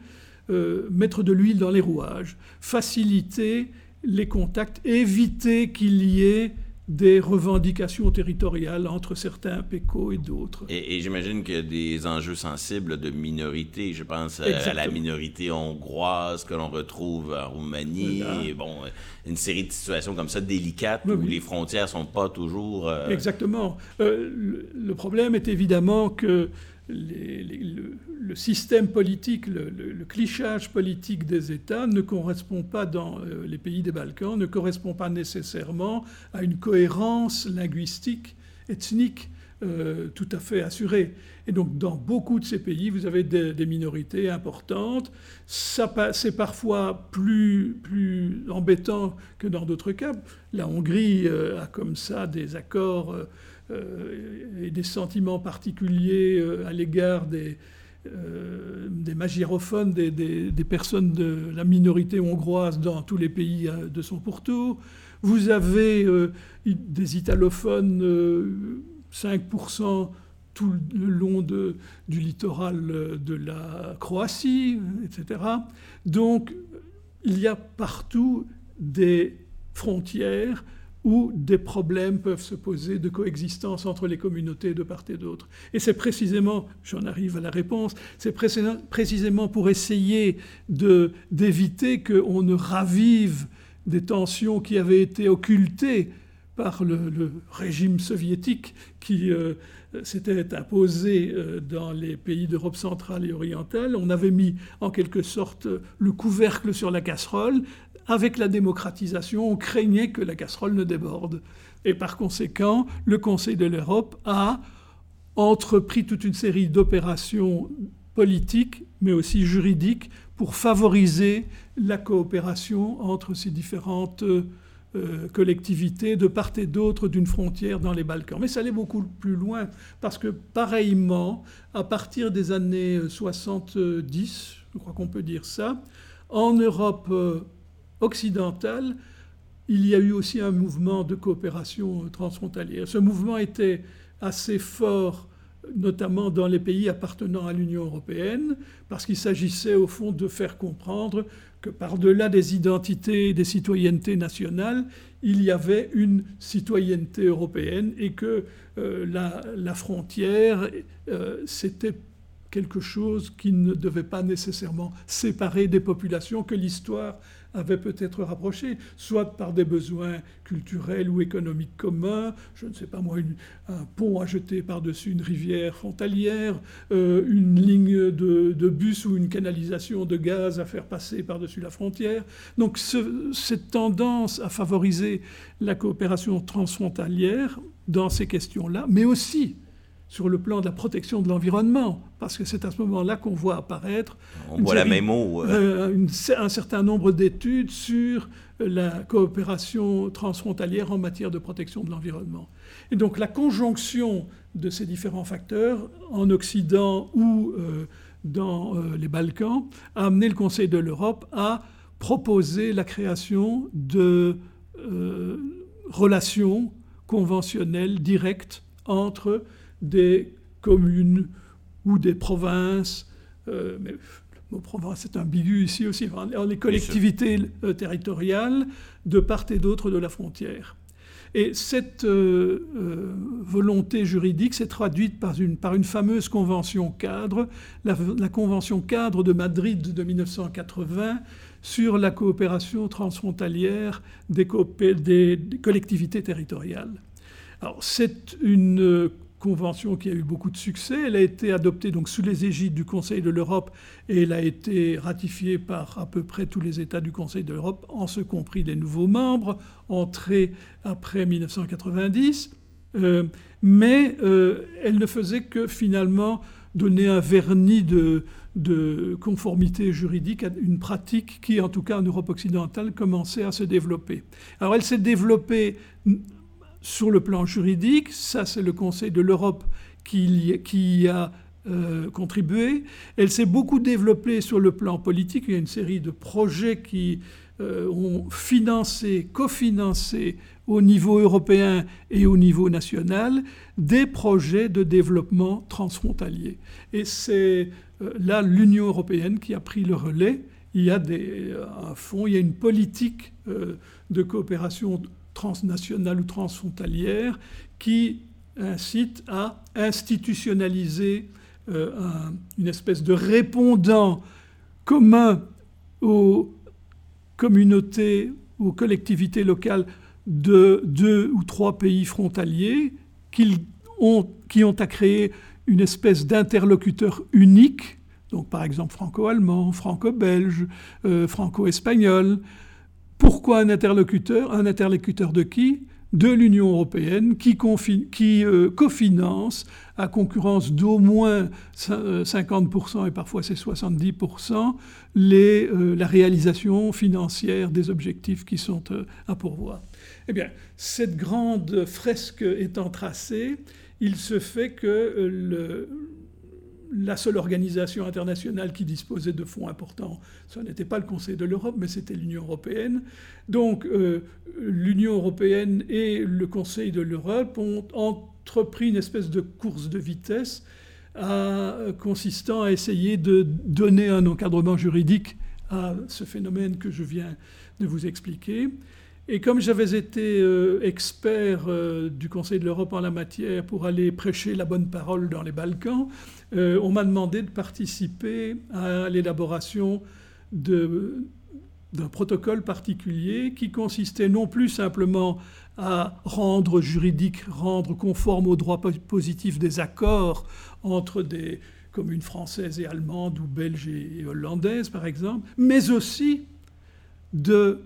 euh, mettre de l'huile dans les rouages, faciliter les contacts, éviter qu'il y ait des revendications territoriales entre certains PECO et d'autres. Et, j'imagine qu'il y a des enjeux sensibles de minorité. Je pense à, la minorité hongroise que l'on retrouve en Roumanie. Et bon, une série de situations comme ça délicates où les frontières sont pas toujours... Euh, Exactement. Euh, le, problème est évidemment que le, système politique, le, clichage politique des États ne correspond pas dans euh, les pays des Balkans, ne correspond pas nécessairement à une cohérence linguistique, ethnique euh, tout à fait assurée. Et donc dans beaucoup de ces pays, vous avez des, minorités importantes. C'est parfois plus, plus embêtant que dans d'autres cas. La Hongrie euh, a comme ça des accords euh, et des sentiments particuliers euh, à l'égard des, euh, des magérophones, des, des, personnes de la minorité hongroise dans tous les pays de son pourtour. Vous avez des italophones, 5% tout le long de, du littoral de la Croatie, etc. Donc, il y a partout des frontières où des problèmes peuvent se poser de coexistence entre les communautés de part et d'autre. Et c'est précisément, j'en arrive à la réponse, c'est précisément pour essayer d'éviter qu'on ne ravive des tensions qui avaient été occultées par le, régime soviétique qui euh, s'était imposé euh, dans les pays d'Europe centrale et orientale. On avait mis en quelque sorte le couvercle sur la casserole avec la démocratisation, on craignait que la casserole ne déborde. Et par conséquent, le Conseil de l'Europe a entrepris toute une série d'opérations politiques, mais aussi juridiques, pour favoriser la coopération entre ces différentes euh, collectivités de part et d'autre d'une frontière dans les Balkans. Mais ça allait beaucoup plus loin, parce que pareillement, à partir des années 70, je crois qu'on peut dire ça, en Europe euh, occidentale, il y a eu aussi un mouvement de coopération transfrontalière. Ce mouvement était assez fort, notamment dans les pays appartenant à l'Union européenne, parce qu'il s'agissait au fond de faire comprendre que par-delà des identités et des citoyennetés nationales, il y avait une citoyenneté européenne et que euh, la, frontière, euh, c'était quelque chose qui ne devait pas nécessairement séparer des populations que l'histoire avait peut-être rapproché, soit par des besoins culturels ou économiques communs, je ne sais pas moi, un pont à jeter par-dessus une rivière frontalière, euh, une ligne de, bus ou une canalisation de gaz à faire passer par-dessus la frontière. Donc cette tendance à favoriser la coopération transfrontalière dans ces questions-là, mais aussi sur le plan de la protection de l'environnement, parce que c'est à ce moment-là qu'on voit apparaître On voit la même mot, euh, un certain nombre d'études sur la coopération transfrontalière en matière de protection de l'environnement. Et donc la conjonction de ces différents facteurs, en Occident ou euh, dans euh, les Balkans, a amené le Conseil de l'Europe à proposer la création de relations conventionnelles directes entre des communes ou des provinces, euh, mais le mot province est ambigu ici aussi, les collectivités euh, territoriales de part et d'autre de la frontière. Et cette euh, volonté juridique s'est traduite par une, par une, fameuse convention cadre, la, convention cadre de Madrid de 1980 sur la coopération transfrontalière des, des, des collectivités territoriales. Alors c'est une convention qui a eu beaucoup de succès. Elle a été adoptée donc sous les égides du Conseil de l'Europe et elle a été ratifiée par à peu près tous les États du Conseil de l'Europe, en ce compris les nouveaux membres entrés après 1990. mais elle ne faisait que finalement donner un vernis de, de conformité juridique à une pratique qui, en tout cas en Europe occidentale, commençait à se développer. Alors elle s'est développée sur le plan juridique, ça c'est le Conseil de l'Europe qui, qui a euh, contribué. Elle s'est beaucoup développée sur le plan politique. Il y a une série de projets qui euh, ont financé, cofinancé au niveau européen et au niveau national des projets de développement transfrontalier. Et c'est euh, là l'Union européenne qui a pris le relais. Il y a des, un fond, il y a une politique de coopération transnationale ou transfrontalière qui incite à institutionnaliser euh, une espèce de répondant commun aux communautés, aux collectivités locales de deux ou trois pays frontaliers qui ont, qui ont à créer une espèce d'interlocuteur unique, donc par exemple franco-allemand, franco-belge, euh, franco-espagnol. Pourquoi un interlocuteur Un interlocuteur de qui? De l'Union européenne qui, euh, cofinance à concurrence d'au moins 50% euh, et parfois c'est 70% les, euh, la réalisation financière des objectifs qui sont à pourvoir. Eh bien, cette grande fresque étant tracée, il se fait que le, la seule organisation internationale qui disposait de fonds importants, ce n'était pas le Conseil de l'Europe, mais c'était l'Union européenne. Donc euh, l'Union européenne et le Conseil de l'Europe ont entrepris une espèce de course de vitesse consistant à essayer de donner un encadrement juridique à ce phénomène que je viens de vous expliquer. Et comme j'avais été euh, expert euh, du Conseil de l'Europe en la matière pour aller prêcher la bonne parole dans les Balkans, euh, on m'a demandé de participer à l'élaboration d'un protocole particulier qui consistait non plus simplement à rendre juridique, rendre conforme au droit positif des accords entre des communes françaises et allemandes ou belges et hollandaises, par exemple, mais aussi de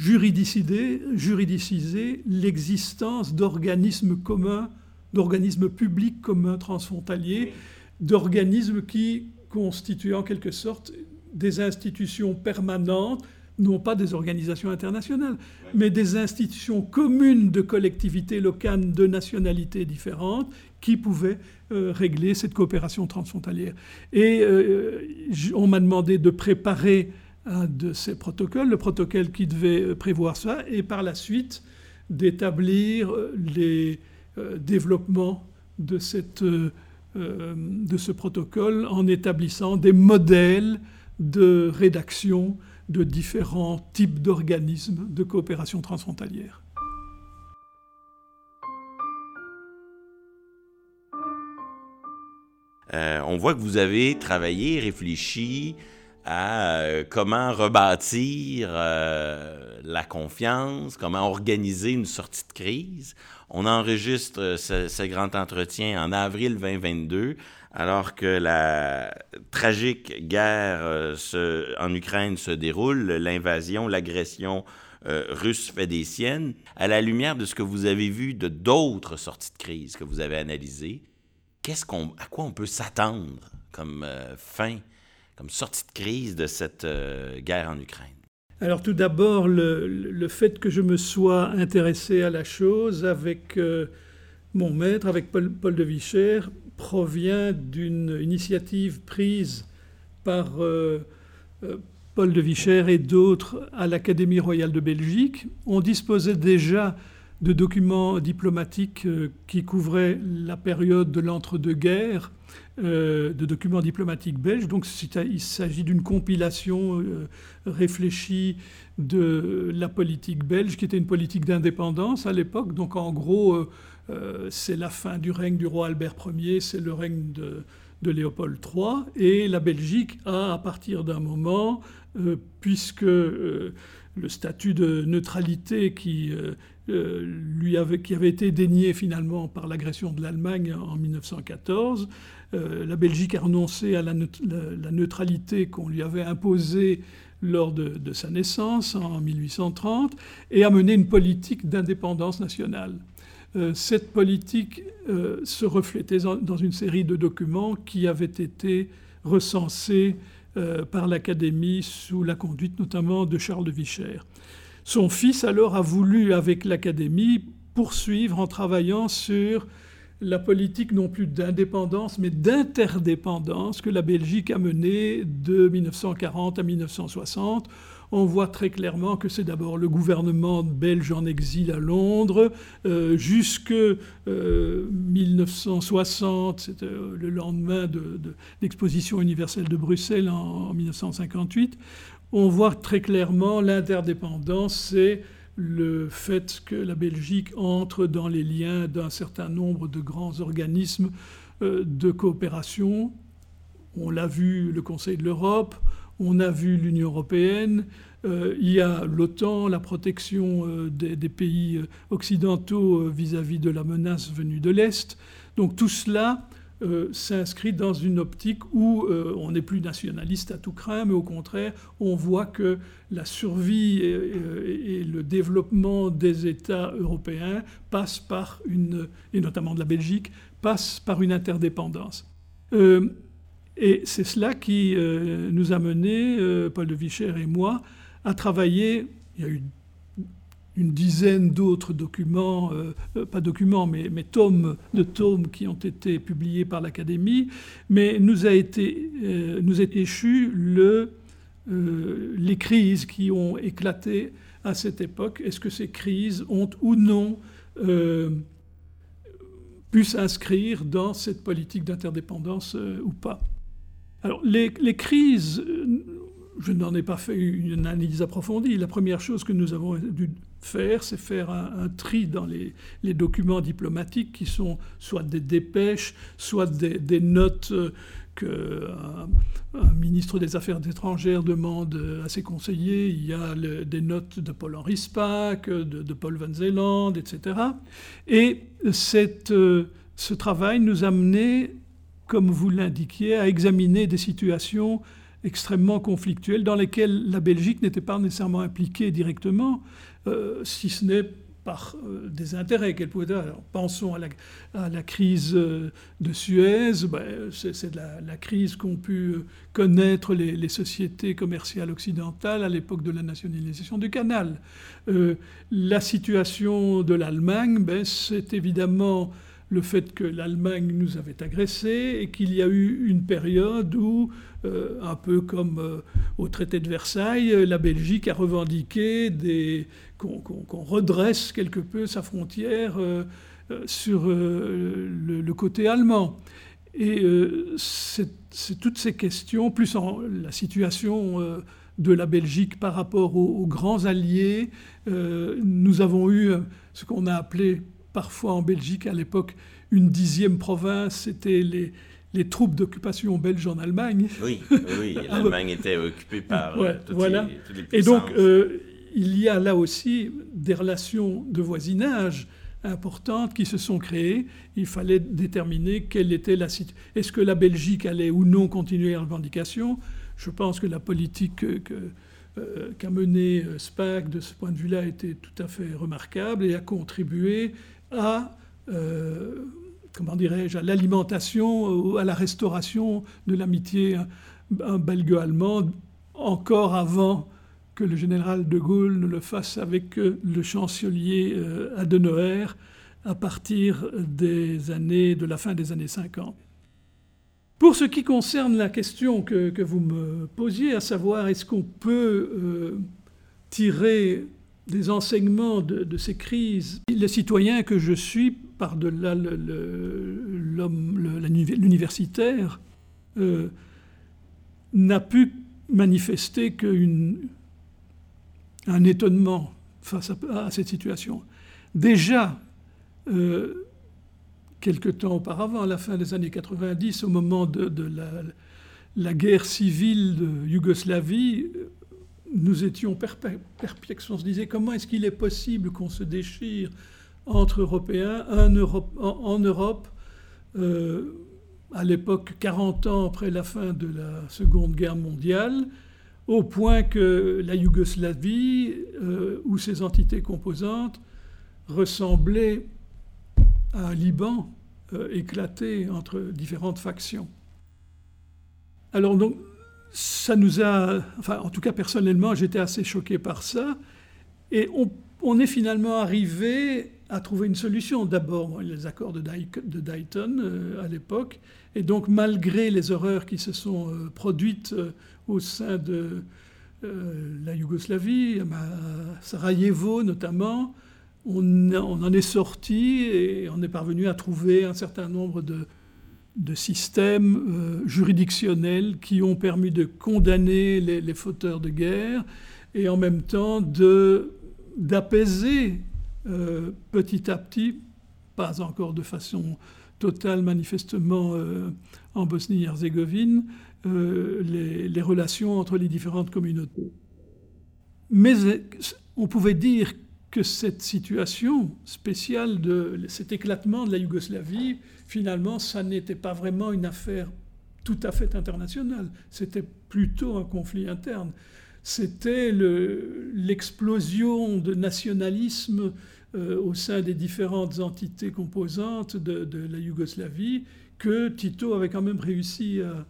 juridiciser, juridiciser l'existence d'organismes communs, d'organismes publics communs transfrontaliers, d'organismes qui constituent en quelque sorte des institutions permanentes, non pas des organisations internationales, mais des institutions communes de collectivités locales de nationalités différentes qui pouvaient euh, régler cette coopération transfrontalière. Et euh, on m'a demandé de préparer de ces protocoles, le protocole qui devait euh, prévoir ça, et par la suite d'établir euh, les euh, développements de ce protocole en établissant des modèles de rédaction de différents types d'organismes de coopération transfrontalière. on voit que vous avez travaillé, réfléchi, à euh, comment rebâtir euh, la confiance, comment organiser une sortie de crise. On enregistre euh, ce, grand entretien en avril 2022, alors que la tragique guerre en Ukraine se déroule, l'invasion, l'agression russe fait des siennes. À la lumière de ce que vous avez vu de d'autres sorties de crise que vous avez analysées, qu'est-ce qu'on, à quoi on peut s'attendre comme fin comme sortie de crise de cette euh, guerre en Ukraine? Alors tout d'abord, le, fait que je me sois intéressé à la chose avec euh, mon maître, avec Paul, de Vicher, provient d'une initiative prise par euh, Paul de Vicher et d'autres à l'Académie royale de Belgique. On disposait déjà de documents diplomatiques qui couvraient la période de l'entre-deux-guerres euh, de documents diplomatiques belges. Donc il s'agit d'une compilation euh, réfléchie de la politique belge, qui était une politique d'indépendance à l'époque. Donc en gros, euh, c'est la fin du règne du roi Albert Ier, c'est le règne de, de, Léopold III. Et la Belgique a, à partir d'un moment, puisque le statut de neutralité qui lui avait, qui avait été dénié finalement par l'agression de l'Allemagne en 1914, euh, la Belgique a renoncé à la, neutralité qu'on lui avait imposée lors de, sa naissance en 1830 et a mené une politique d'indépendance nationale. cette politique se reflétait dans une série de documents qui avaient été recensés par l'Académie sous la conduite notamment de Charles de Vicher. Son fils alors a voulu, avec l'Académie, poursuivre en travaillant sur la politique non plus d'indépendance, mais d'interdépendance que la Belgique a menée de 1940 à 1960. On voit très clairement que c'est d'abord le gouvernement belge en exil à Londres, euh, jusque 1960, c'était euh, le lendemain de, l'exposition universelle de Bruxelles en 1958. On voit très clairement l'interdépendance, c'est le fait que la Belgique entre dans les liens d'un certain nombre de grands organismes euh, de coopération. On l'a vu le Conseil de l'Europe, on a vu l'Union européenne, euh, il y a l'OTAN, la protection euh, des, pays occidentaux vis-à-vis -vis de la menace venue de l'Est. Donc tout cela euh, s'inscrit dans une optique où euh, on n'est plus nationaliste à tout craint, mais au contraire, on voit que la survie et, le développement des États européens passe par une, et notamment de la Belgique, passe par une interdépendance. Euh, et c'est cela qui nous a menés, Paul de Vicher et moi, à travailler. Il y a eu une dizaine d'autres documents, euh, euh, pas documents, mais, mais, tomes de tomes qui ont été publiés par l'Académie, mais nous a été, euh, nous est échu le, les crises qui ont éclaté à cette époque. Est-ce que ces crises ont ou non pu s'inscrire dans cette politique d'interdépendance ou pas? Alors, les, les crises je n'en ai pas fait une analyse approfondie. La première chose que nous avons dû faire, c'est faire un, tri dans les, documents diplomatiques qui sont soit des dépêches, soit des, notes euh, qu'un un ministre des Affaires étrangères demande à ses conseillers. Il y a des notes de Paul-Henri Spaak, de, Paul Van Zeeland, etc. Et cette, euh, ce travail nous a mené, comme vous l'indiquiez, à examiner des situations extrêmement conflictuelles dans lesquelles la Belgique n'était pas nécessairement impliquée directement, euh, si ce n'est par euh, des intérêts qu'elle pouvait avoir. pensons à la, crise euh, de Suez, ben, c'est la, crise qu'ont pu connaître les, sociétés commerciales occidentales à l'époque de la nationalisation du canal. la situation de l'Allemagne, ben, c'est évidemment le fait que l'Allemagne nous avait agressés et qu'il y a eu une période où, euh, un peu comme euh, au traité de Versailles, la Belgique a revendiqué qu'on redresse quelque peu sa frontière euh, sur le, côté allemand. Et c'est toutes ces questions, plus la situation de la Belgique par rapport aux grands alliés, nous avons eu ce qu'on a appelé parfois en Belgique à l'époque une dixième province, c'était les, les troupes d'occupation belges en Allemagne. Oui, oui, l'Allemagne était occupée par euh, toutes, voilà. les, Et donc, euh, il y a là aussi des relations de voisinage importantes qui se sont créées. Il fallait déterminer quelle était la situation. Est-ce que la Belgique allait ou non continuer la revendication Je pense que la politique que, euh, qu'a menée SPAC de ce point de vue-là était tout à fait remarquable et a contribué à, euh, comment dirais-je, à l'alimentation, à la restauration de l'amitié belgo-allemande, encore avant que le général de Gaulle ne le fasse avec le chancelier euh, Adenauer à partir des années, de la fin des années 50. Pour ce qui concerne la question que, vous me posiez, à savoir est-ce qu'on peut euh, tirer des enseignements de, ces crises. Le citoyen que je suis, par-delà l'universitaire, euh, n'a pu manifester qu'un étonnement face à, cette situation. Déjà, euh, quelque temps auparavant, à la fin des années 90, au moment de, la, la, guerre civile de Yougoslavie, nous étions perplexes. On se disait comment est-ce qu'il est possible qu'on se déchire entre Européens en Europe, euh, à l'époque 40 ans après la fin de la Seconde Guerre mondiale, au point que la Yougoslavie euh, ou ses entités composantes ressemblaient à un Liban éclaté entre différentes factions. Alors donc, ça nous a, enfin en tout cas personnellement, j'étais assez choqué par ça, et on, est finalement arrivé à trouver une solution. D'abord, les accords de, Dayton à l'époque, et donc malgré les horreurs qui se sont produites au sein de euh, la Yougoslavie, à Sarajevo notamment, on, en est sorti et on est parvenu à trouver un certain nombre de, systèmes euh, juridictionnels qui ont permis de condamner les, fauteurs de guerre et en même temps d'apaiser euh, petit à petit, pas encore de façon totale manifestement en Bosnie-Herzégovine, euh, les, relations entre les différentes communautés. Mais on pouvait dire que cette situation spéciale de cet éclatement de la Yougoslavie, finalement, ça n'était pas vraiment une affaire tout à fait internationale. C'était plutôt un conflit interne. C'était l'explosion de nationalisme euh, au sein des différentes entités composantes de, de, la Yougoslavie que Tito avait quand même réussi à,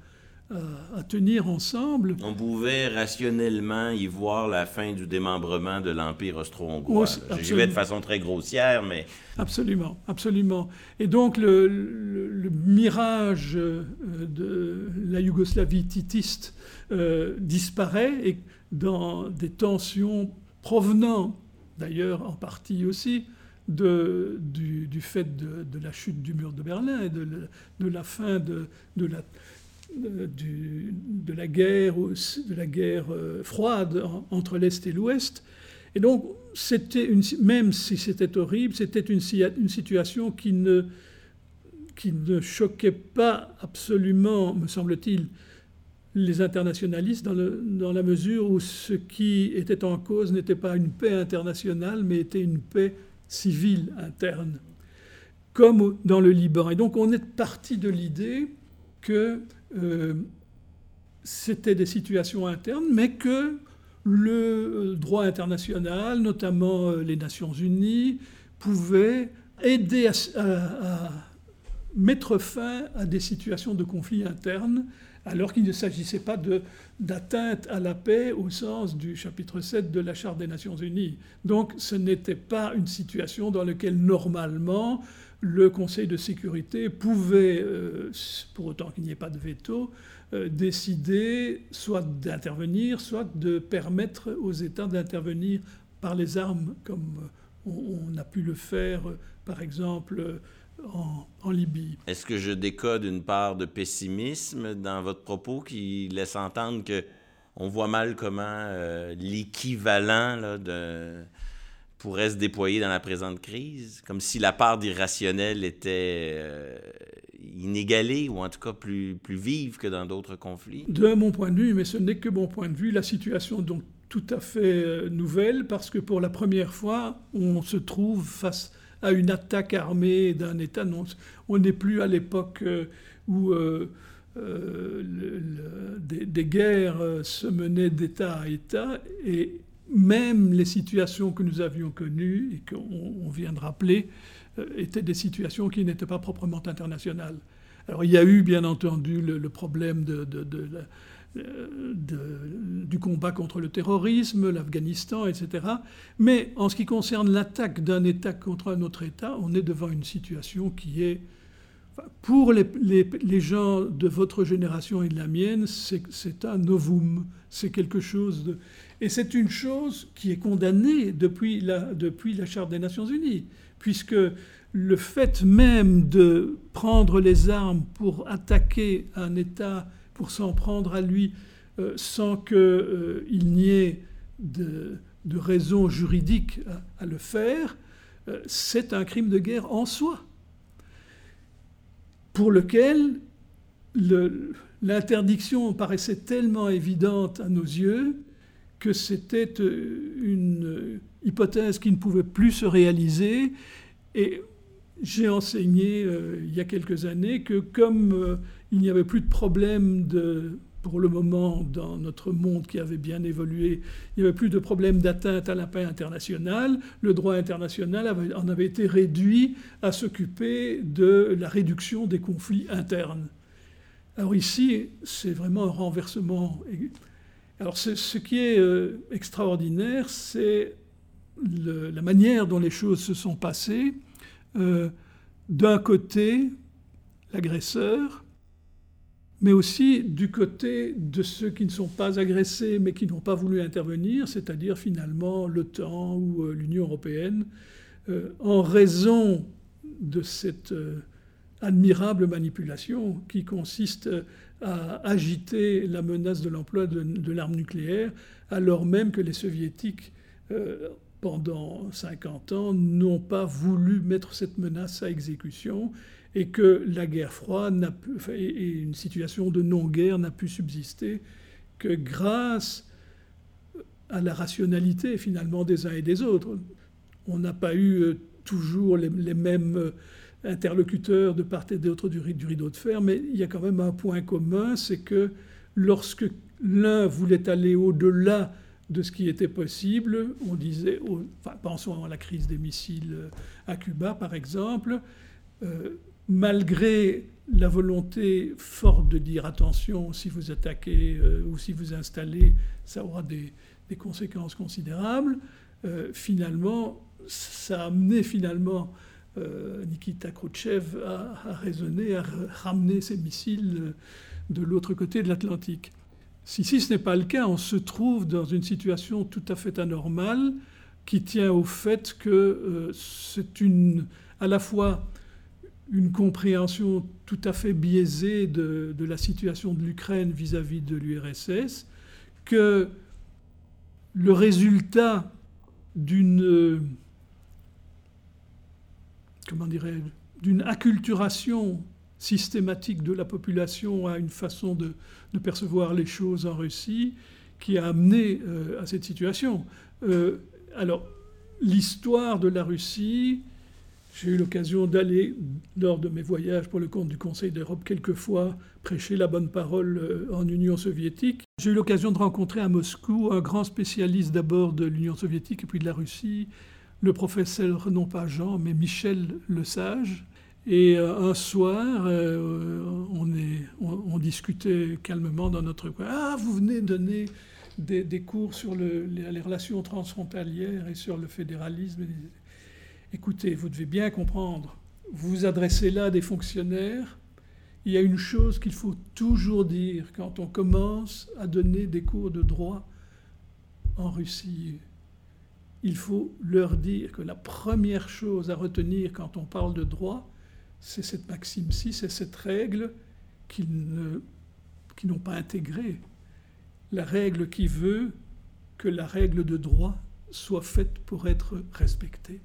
à, tenir ensemble. On pouvait rationnellement y voir la fin du démembrement de l'Empire austro-hongrois. J'y vais de façon très grossière, mais... Absolument, absolument. Et donc le, mirage euh, de la Yougoslavie titiste euh, disparaît et dans des tensions provenant, d'ailleurs en partie aussi, de, du, fait de, la chute du mur de Berlin et de, de la fin de, la de la guerre, de la guerre euh, froide entre l'Est et l'Ouest. Et donc, c'était une, même si c'était horrible, c'était une, situation qui ne, qui ne choquait pas absolument, me semble-t-il, les internationalistes dans, la mesure où ce qui était en cause n'était pas une paix internationale, mais était une paix civile interne, comme dans le Liban. Et donc on est parti de l'idée que euh, c'était des situations internes, mais que le euh, droit international, notamment euh, les Nations Unies, pouvait aider à, mettre fin à des situations de conflit interne, alors qu'il ne s'agissait pas d'atteinte à la paix au sens du chapitre 7 de la Charte des Nations Unies. Donc ce n'était pas une situation dans laquelle normalement le Conseil de sécurité pouvait, euh, pour autant qu'il n'y ait pas de veto, euh, décider soit d'intervenir, soit de permettre aux États d'intervenir par les armes, comme on, a pu le faire, par exemple, en, Libye. Est-ce que je décode une part de pessimisme dans votre propos qui laisse entendre que on voit mal comment euh, l'équivalent de pourrait se déployer dans la présente crise, comme si la part d'irrationnel était euh, inégalée ou en tout cas plus, plus vive que dans d'autres conflits? De mon point de vue, mais ce n'est que mon point de vue, la situation est donc tout à fait euh, nouvelle parce que pour la première fois, on se trouve face à une attaque armée d'un État. On n'est plus à l'époque euh, où des, des, guerres se menaient d'État à État et même les situations que nous avions connues et qu'on vient de rappeler euh, étaient des situations qui n'étaient pas proprement internationales. Alors il y a eu bien entendu le, problème de, euh, du combat contre le terrorisme, l'Afghanistan, etc. Mais en ce qui concerne l'attaque d'un État contre un autre État, on est devant une situation qui est, pour les, les gens de votre génération et de la mienne, c'est un novum, c'est quelque chose de... Et c'est une chose qui est condamnée depuis la, depuis la Charte des Nations Unies, puisque le fait même de prendre les armes pour attaquer un État, pour s'en prendre à lui, euh, sans qu'il euh, n'y ait de, raison juridique à, le faire, euh, c'est un crime de guerre en soi, pour lequel l'interdiction paraissait tellement évidente à nos yeux que c'était une hypothèse qui ne pouvait plus se réaliser. Et j'ai enseigné il y a quelques années que comme il n'y avait plus de problème de pour le moment, dans notre monde qui avait bien évolué, il n'y avait plus de problème d'atteinte à la paix internationale. Le droit international en avait été réduit à s'occuper de la réduction des conflits internes. Alors ici, c'est vraiment un renversement. Alors ce qui est euh, extraordinaire, c'est la manière dont les choses se sont passées. Euh, d'un côté, l'agresseur, mais aussi du côté de ceux qui ne sont pas agressés mais qui n'ont pas voulu intervenir, c'est-à-dire finalement l'OTAN ou euh, l'Union européenne, euh, en raison de cette euh, admirable manipulation qui consiste à agiter la menace de l'emploi de, l'arme nucléaire, alors même que les soviétiques, pendant 50 ans, n'ont pas voulu mettre cette menace à exécution et que la guerre froide et une situation de non-guerre n'a pu subsister que grâce à la rationalité finalement des uns et des autres. On n'a pas eu euh, toujours les, mêmes euh, interlocuteurs de part et d'autre du, rideau de fer, mais il y a quand même un point commun, c'est que lorsque l'un voulait aller au-delà de ce qui était possible, on disait, enfin, pensons à la crise des missiles euh, à Cuba par exemple, malgré la volonté forte de dire attention, si vous attaquez euh, ou si vous installez, ça aura des, conséquences considérables, euh, finalement, ça a amené finalement euh, Nikita Khrouchtchev à, à, raisonner, à ramener ses missiles de l'autre côté de l'Atlantique. Si, si ce n'est pas le cas, on se trouve dans une situation tout à fait anormale qui tient au fait que c'est une, à la fois une compréhension tout à fait biaisée de, la situation de l'Ukraine vis-à-vis de l'URSS, que le résultat d'une comment dirais d'une acculturation systématique de la population à une façon de, percevoir les choses en Russie qui a amené euh, à cette situation. Euh, alors, l'histoire de la Russie, j'ai eu l'occasion d'aller, lors de mes voyages pour le compte du Conseil d'Europe, quelquefois prêcher la bonne parole euh, en Union soviétique. J'ai eu l'occasion de rencontrer à Moscou un grand spécialiste d'abord de l'Union soviétique et puis de la Russie, le professeur, non pas Jean, mais Michel Lesage. Et euh, un soir, euh, on, discutait calmement dans notre coin. Ah, vous venez donner des, cours sur les, relations transfrontalières et sur le fédéralisme. Écoutez, vous devez bien comprendre, vous vous adressez là à des fonctionnaires, il y a une chose qu'il faut toujours dire quand on commence à donner des cours de droit en Russie. Il faut leur dire que la première chose à retenir quand on parle de droit, c'est cette maxime-ci, c'est cette règle qu'ils n'ont pas intégrée. La règle qui veut que la règle de droit soit faite pour être respectée.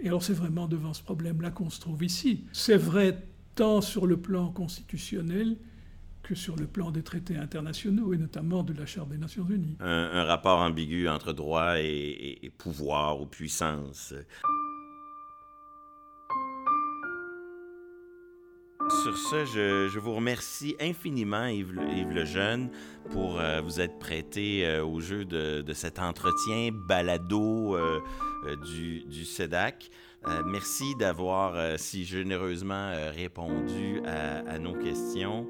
Et alors c'est vraiment devant ce problème-là qu'on se trouve ici. C'est vrai tant sur le plan constitutionnel que sur le plan des traités internationaux et notamment de la Charte des Nations Unies. Un, rapport ambigu entre droit et pouvoir ou puissance. Sur ce, je, vous remercie infiniment, Yves, Lejeune, pour euh, vous être prêté euh, au jeu de, cet entretien balado euh, du, du SEDAC. merci d'avoir si généreusement répondu à, nos questions.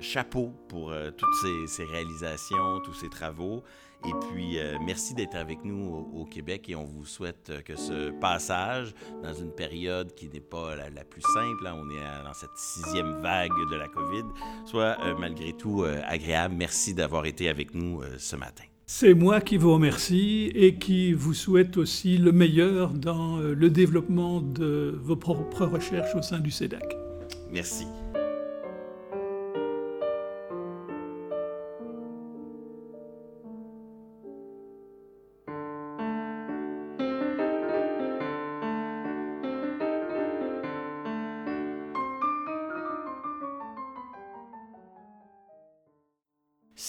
Chapeau pour toutes ces, ces, réalisations, tous ces travaux. Et puis, euh, merci d'être avec nous au, Québec et on vous souhaite que ce passage dans une période qui n'est pas la, plus simple, hein, on est dans cette sixième vague de la COVID, soit euh, malgré tout euh, agréable. Merci d'avoir été avec nous ce matin. C'est moi qui vous remercie et qui vous souhaite aussi le meilleur dans le développement de vos propres recherches au sein du CEDAC. Merci.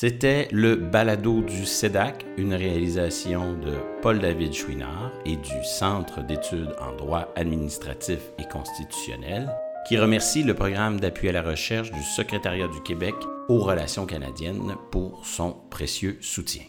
C'était le balado du CEDAC, une réalisation de Paul-David Chouinard et du Centre d'études en droit administratif et constitutionnel, qui remercie le programme d'appui à la recherche du Secrétariat du Québec aux relations canadiennes pour son précieux soutien.